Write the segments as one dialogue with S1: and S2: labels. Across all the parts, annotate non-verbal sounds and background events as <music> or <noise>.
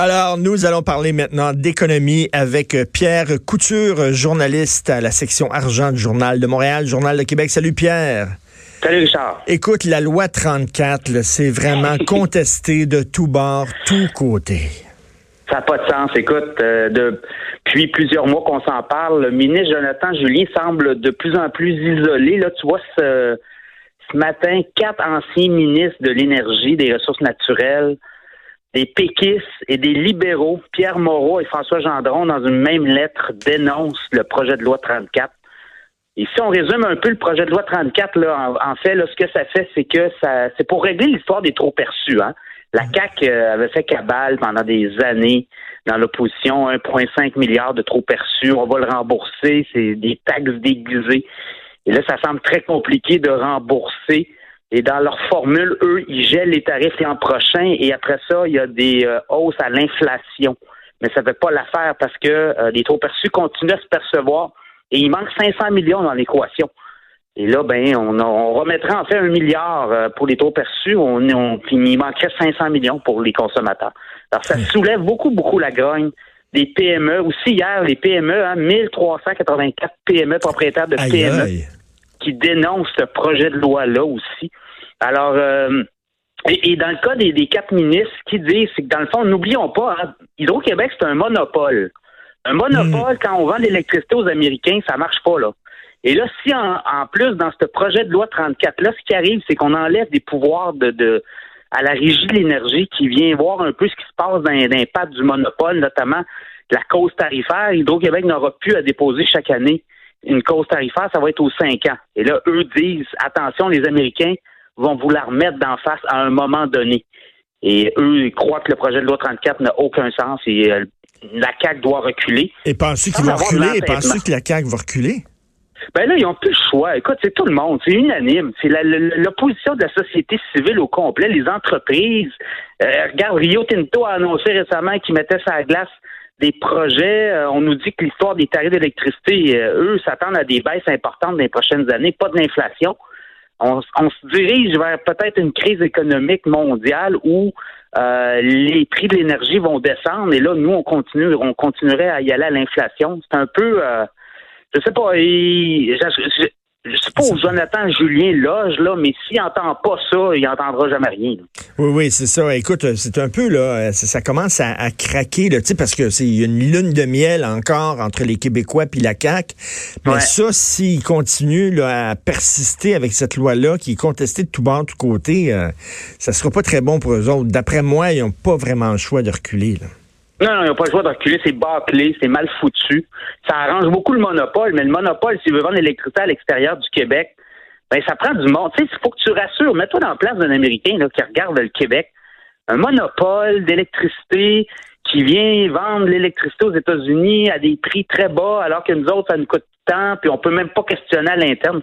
S1: Alors, nous allons parler maintenant d'économie avec Pierre Couture, journaliste à la section argent du Journal de Montréal, Journal de Québec. Salut Pierre.
S2: Salut Richard.
S1: Écoute, la loi 34, c'est vraiment <laughs> contesté de tous bords, tous côtés.
S2: Ça n'a pas de sens. Écoute, euh, depuis plusieurs mois qu'on s'en parle, le ministre Jonathan Julien semble de plus en plus isolé. Là, tu vois, ce, ce matin, quatre anciens ministres de l'énergie, des ressources naturelles, des péquistes et des libéraux, Pierre Moreau et François Gendron, dans une même lettre, dénoncent le projet de loi 34. Et si on résume un peu le projet de loi 34, là, en, fait, là, ce que ça fait, c'est que ça, c'est pour régler l'histoire des trop perçus. Hein. La CAC euh, avait fait cabale pendant des années dans l'opposition, 1,5 milliard de trop perçus, on va le rembourser, c'est des taxes déguisées. Et là, ça semble très compliqué de rembourser et dans leur formule, eux, ils gèlent les tarifs l'an prochain et après ça, il y a des euh, hausses à l'inflation. Mais ça ne fait pas l'affaire parce que euh, les taux perçus continuent à se percevoir et il manque 500 millions dans l'équation. Et là, ben, on, on, remettrait en fait un milliard euh, pour les taux perçus, on, on, il manquerait 500 millions pour les consommateurs. Alors, ça soulève beaucoup, beaucoup la grogne des PME. Aussi, hier, les PME, hein, 1384 PME propriétaires de PME qui dénoncent ce projet de loi-là aussi. Alors, euh, et, dans le cas des, quatre ministres, ce qu'ils disent, c'est que dans le fond, n'oublions pas, hein, Hydro-Québec, c'est un monopole. Un monopole, hmm. quand on vend l'électricité aux Américains, ça marche pas, là. Et là, si en, plus, dans ce projet de loi 34, là, ce qui arrive, c'est qu'on enlève des pouvoirs de, de à la régie de l'énergie qui vient voir un peu ce qui se passe dans l'impact du monopole, notamment la cause tarifaire. Hydro-Québec n'aura plus à déposer chaque année une cause tarifaire, ça va être aux cinq ans. Et là, eux disent, attention, les Américains vont vouloir mettre d'en face à un moment donné. Et eux, ils croient que le projet de loi 34 n'a aucun sens et euh, la CAQ doit reculer.
S1: Et pensez qu'ils vont reculer? Et pensez que la CAQ va reculer?
S2: Ben là, ils n'ont plus le choix. Écoute, c'est tout le monde, c'est unanime. C'est l'opposition de la société civile au complet, les entreprises. Euh, regarde, Rio Tinto a annoncé récemment qu'il mettait sa glace des projets. Euh, on nous dit que l'histoire des tarifs d'électricité, euh, eux, s'attendent à des baisses importantes dans les prochaines années, pas de l'inflation. On, se dirige vers peut-être une crise économique mondiale où euh, les prix de l'énergie vont descendre et là, nous, on continue, on continuerait à y aller à l'inflation. C'est un peu, je sais pas, pas où Jonathan Julien loge, là, mais s'il n'entend pas ça, il n'entendra jamais rien.
S1: Oui, oui, c'est ça. Écoute, c'est un peu, là, ça, commence à, craquer, là, parce que c'est une lune de miel encore entre les Québécois puis la CAQ. Mais ça, s'il continue à persister avec cette loi-là, qui est contestée de tout bord, de tout côté, euh, ça sera pas très bon pour eux autres. D'après moi, ils n'ont pas vraiment le choix de reculer. Là.
S2: Non, non, il n'y a pas le choix de reculer, c'est bâclé, c'est mal foutu. Ça arrange beaucoup le monopole, mais le monopole, s'il veut vendre l'électricité à l'extérieur du Québec, ben ça prend du monde. Tu sais, il faut que tu rassures. Mets-toi dans la place d'un Américain là, qui regarde le Québec. Un monopole d'électricité qui vient vendre l'électricité aux États-Unis à des prix très bas, alors que nous autres, ça nous coûte tant, puis on peut même pas questionner à l'interne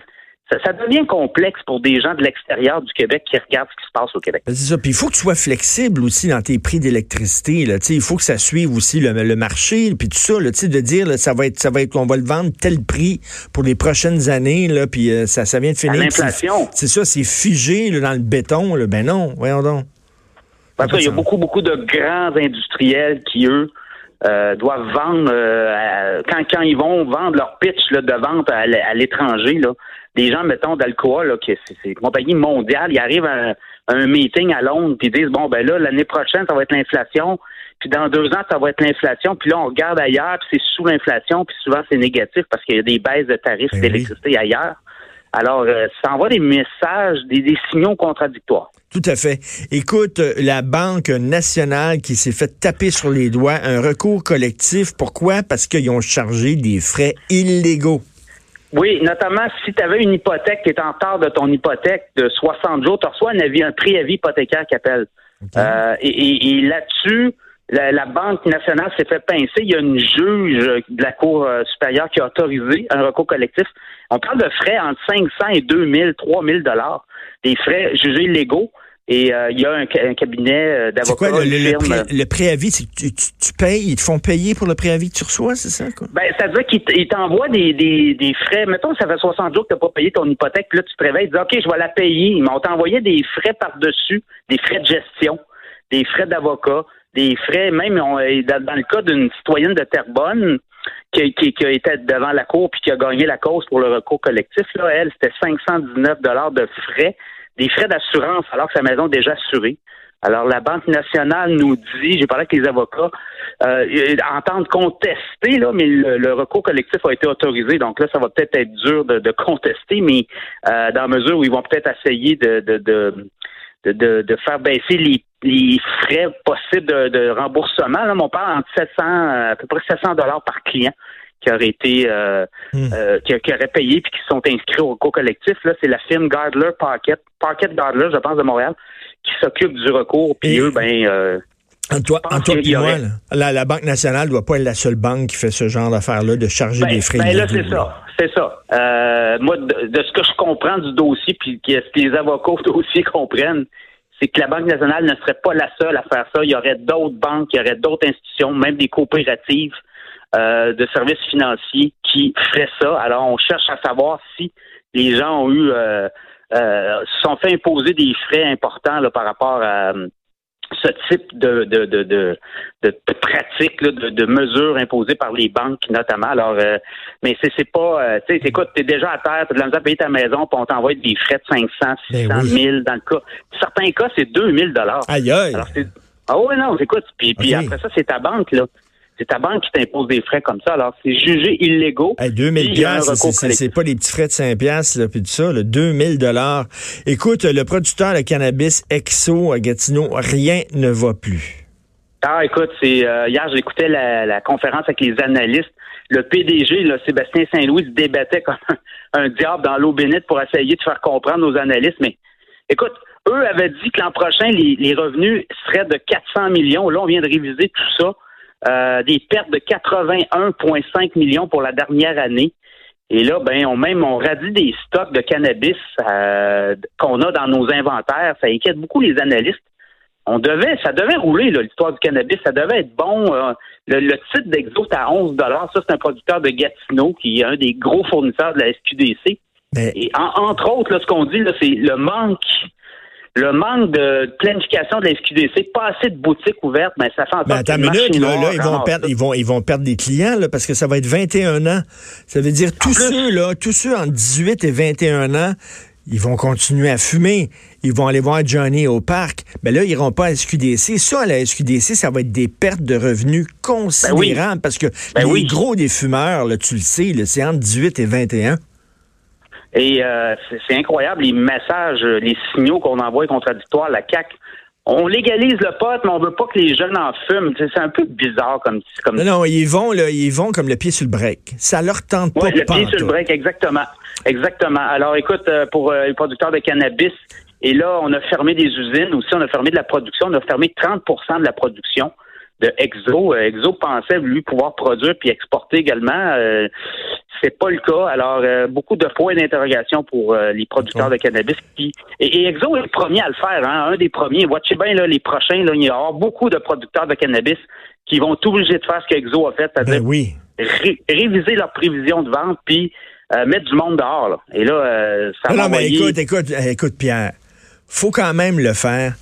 S2: ça, devient complexe pour des gens de l'extérieur du Québec qui regardent ce qui se passe au Québec.
S1: Ben, c'est ça. Puis il faut que tu sois flexible aussi dans tes prix d'électricité. Il faut que ça suive aussi le, marché, puis tout ça. Là, de dire là, ça va être, ça va être, on va le vendre tel prix pour les prochaines années. Là, puis euh, ça, ça vient de finir.
S2: L'inflation.
S1: C'est ça, c'est figé dans le béton. Là. Ben non, voyons donc.
S2: Parce qu'il y a beaucoup, beaucoup de grands industriels qui, eux, euh, doivent vendre euh, quand, quand ils vont vendre leur pitch là, de vente à, l'étranger, là, des gens, mettons, d'Alcoa, là, qui c'est une compagnie mondiale, ils arrivent à, un meeting à Londres, puis ils disent bon ben là, l'année prochaine, ça va être l'inflation, puis dans deux ans, ça va être l'inflation, puis là, on regarde ailleurs, puis c'est sous l'inflation, puis souvent c'est négatif parce qu'il y a des baisses de tarifs ben d'électricité ailleurs. Alors, euh, ça envoie des messages, des, signaux contradictoires.
S1: Tout à fait. Écoute, euh, la Banque nationale qui s'est fait taper sur les doigts, un recours collectif. Pourquoi? Parce qu'ils ont chargé des frais illégaux.
S2: Oui, notamment si tu avais une hypothèque qui est en retard de ton hypothèque de 60 jours, tu reçois un avis, un préavis hypothécaire qui appelle. Euh, et, là-dessus, la, Banque nationale s'est fait pincer. Il y a une juge de la Cour supérieure qui a autorisé un recours collectif on parle de frais entre 500 et 2000, 3000 dollars, des frais jugés illégaux. Et euh, il y a un, cabinet d'avocats.
S1: C'est quoi le, préavis? Tu, tu, payes, ils te font payer pour le préavis que tu reçois, c'est ça? Quoi?
S2: Ben, ça veut dire qu'ils t'envoient des, des, frais. Mettons, ça fait 60 jours que tu n'as pas payé ton hypothèque, puis là, tu te réveilles, tu dis OK, je vais la payer. Ils m'ont envoyé des frais par-dessus, des frais de gestion, des frais d'avocat, des frais, même dans, le cas d'une citoyenne de Terrebonne qui, qui, a été devant la cour puis qui a gagné la cause pour le recours collectif, là, elle, c'était 519 dollars de frais, des frais d'assurance alors que sa maison est déjà assurée. Alors, la Banque nationale nous dit, j'ai parlé avec les avocats, euh, entendent contester, là, mais le, recours collectif a été autorisé. Donc là, ça va peut-être être dur de, contester, mais euh, dans la mesure où ils vont peut-être essayer de, de, de, de, faire baisser les, les frais possibles de, remboursement. Là, on parle entre 700, à peu près 700 dollars par client qui aurait été euh, hmm. euh, qui, qui, aurait payé puis qui sont inscrits au recours collectif. Là, c'est la firme Gardler Pocket, Pocket Gardler, je pense, de Montréal, qui s'occupe du recours. Puis eux, ben euh,
S1: et moi, la, la, Banque nationale doit pas être la seule banque qui fait ce genre d'affaires-là, de charger
S2: ben,
S1: des frais.
S2: Ben là, c'est ça. C'est ça. Euh, moi, de, ce que je comprends du dossier, puis ce que les avocats <laughs> au dossier comprennent, c'est que la Banque nationale ne serait pas la seule à faire ça. Il y aurait d'autres banques, il y aurait d'autres institutions, même des coopératives euh, de services financiers qui feraient ça. Alors, on cherche à savoir si les gens ont eu euh, euh, se sont fait imposer des frais importants là, par rapport à ce type de, de, de, de, de pratique, de, de, mesures imposées par les banques notamment. Alors, euh, mais c'est, c'est pas, euh, tu sais, écoute, t'es déjà à terre, t'as de la misère à payer ta maison, puis on t'envoie des frais de 500, 600 ben 000 dans le cas. Certains cas, c'est 2000 dollars.
S1: Aïe aïe.
S2: ah oui, non, écoute, puis, puis après ça, c'est ta banque, là c'est ta banque qui t'impose des frais comme ça. Alors, c'est jugé illégaux.
S1: Hey, 2000 pièces, c'est pas des petits frais de 5 pièces là, puis tout ça, là, 2000 dollars. Écoute, le producteur de cannabis Exo à Gatineau, rien ne va plus.
S2: Ah, écoute, c'est euh, hier j'écoutais la, la conférence avec les analystes. Le PDG, là, Sébastien Saint-Louis, se débattait comme un, diable dans l'eau bénite pour essayer de faire comprendre aux analystes. Mais écoute, eux avaient dit que l'an prochain, les, les revenus seraient de 400 millions. Là, on vient de réviser tout ça. Euh, des pertes de 81,5 millions pour la dernière année. Et là, ben, on même on radie des stocks de cannabis euh, qu'on a dans nos inventaires. Ça inquiète beaucoup les analystes. On devait, ça devait rouler l'histoire du cannabis, ça devait être bon. Euh, le, titre d'Exo à 11 dollars. Ça, c'est un producteur de Gatineau qui est un des gros fournisseurs de la SQDC. Et entre autres, là, ce qu'on dit, c'est le manque le manque de planification de la SQDC, pas assez de boutiques ouvertes, mais ça fait en sorte
S1: minute, là, là, ils vont perdre, ils vont, ils vont perdre des clients, là, parce que ça va être 21 ans. Ça veut dire tous ceux, là, tous ceux entre 18 et 21 ans, ils vont continuer à fumer. Ils vont aller voir Johnny au parc. Mais là, ils iront pas à SQDC. Ça, à la SQDC, ça va être des pertes de revenus considérables parce que ben les gros des fumeurs, là, tu le sais, c'est entre 18 et 21.
S2: Et euh, c'est incroyable les messages, les signaux qu'on envoie contradictoires la CAC. On légalise le pot, mais on veut pas que les jeunes en fument. C'est un peu bizarre comme comme.
S1: Non, non, ils vont là, ils vont comme le pied sur le break. Ça leur tente pas.
S2: le pied sur le break, exactement, exactement. Alors, écoute, euh, pour euh, les producteurs de cannabis, et là, on a fermé des usines aussi, on a fermé de la production, on a fermé 30% de la production de Exo. Exo pensait lui pouvoir produire puis exporter également. C'est pas le cas. Alors, euh, beaucoup de points d'interrogation pour euh, les producteurs de cannabis. Qui, et, Exo est le premier à le faire, hein, un des premiers. Watchez bien là, les prochains, là, il y aura beaucoup de producteurs de cannabis qui vont tout obligés de faire ce qu'Exo a fait, c'est-à-dire
S1: ben
S2: réviser leurs prévisions de vente, puis euh, mettre du monde dehors. Là. Et là, ça va.
S1: Non, mais écoute, écoute, écoute, Pierre, faut quand même le faire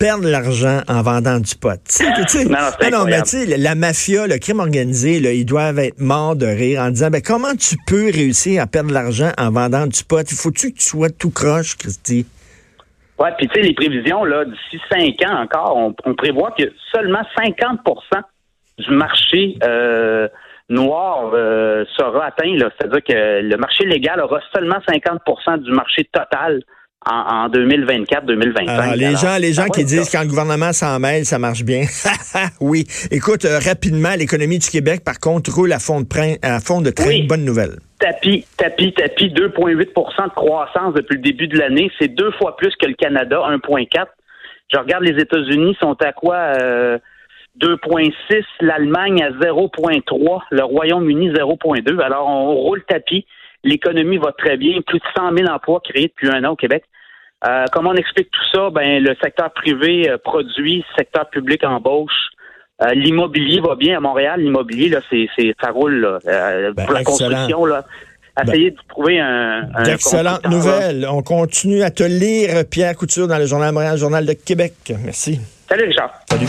S1: perdre l'argent en vendant du pot. <laughs>
S2: non,
S1: non, mais tu sais, la mafia, le crime organisé, là, ils doivent être morts de rire en disant, ben, comment tu peux réussir à perdre l'argent en vendant du pot? Il faut-tu que tu sois tout croche, Christy?
S2: Oui, puis tu sais, les prévisions, là, d'ici cinq ans encore, on, prévoit que seulement 50% du marché euh, noir euh, sera atteint. C'est-à-dire que le marché légal aura seulement 50% du marché total en, 2024-2025.
S1: les gens, les gens qui disent quand le gouvernement s'en mêle, ça marche bien. <laughs> oui. Écoute, euh, rapidement, l'économie du Québec, par contre, roule à fond de, à fond de très bonne nouvelle.
S2: Tapis, tapis, tapis, 2,8% de croissance depuis le début de l'année. C'est deux fois plus que le Canada, 1,4. Je regarde les États-Unis, sont à quoi? 2,6, euh, l'Allemagne à 0,3, le Royaume-Uni 0,2. Alors, on roule tapis. L'économie va très bien. Plus de 100 000 emplois créés depuis un an au Québec. Euh, comment on explique tout ça? Ben, le secteur privé euh, produit, le secteur public embauche. Euh, l'immobilier va bien à Montréal. L'immobilier, là, c'est, c'est, ça roule là, euh,
S1: ben,
S2: pour la construction. Là. Ben, Essayez de trouver un. un
S1: D'excellentes nouvelles. On continue à te lire, Pierre Couture, dans le Journal Montréal, Journal de Québec. Merci.
S2: Salut, Richard.
S1: Salut.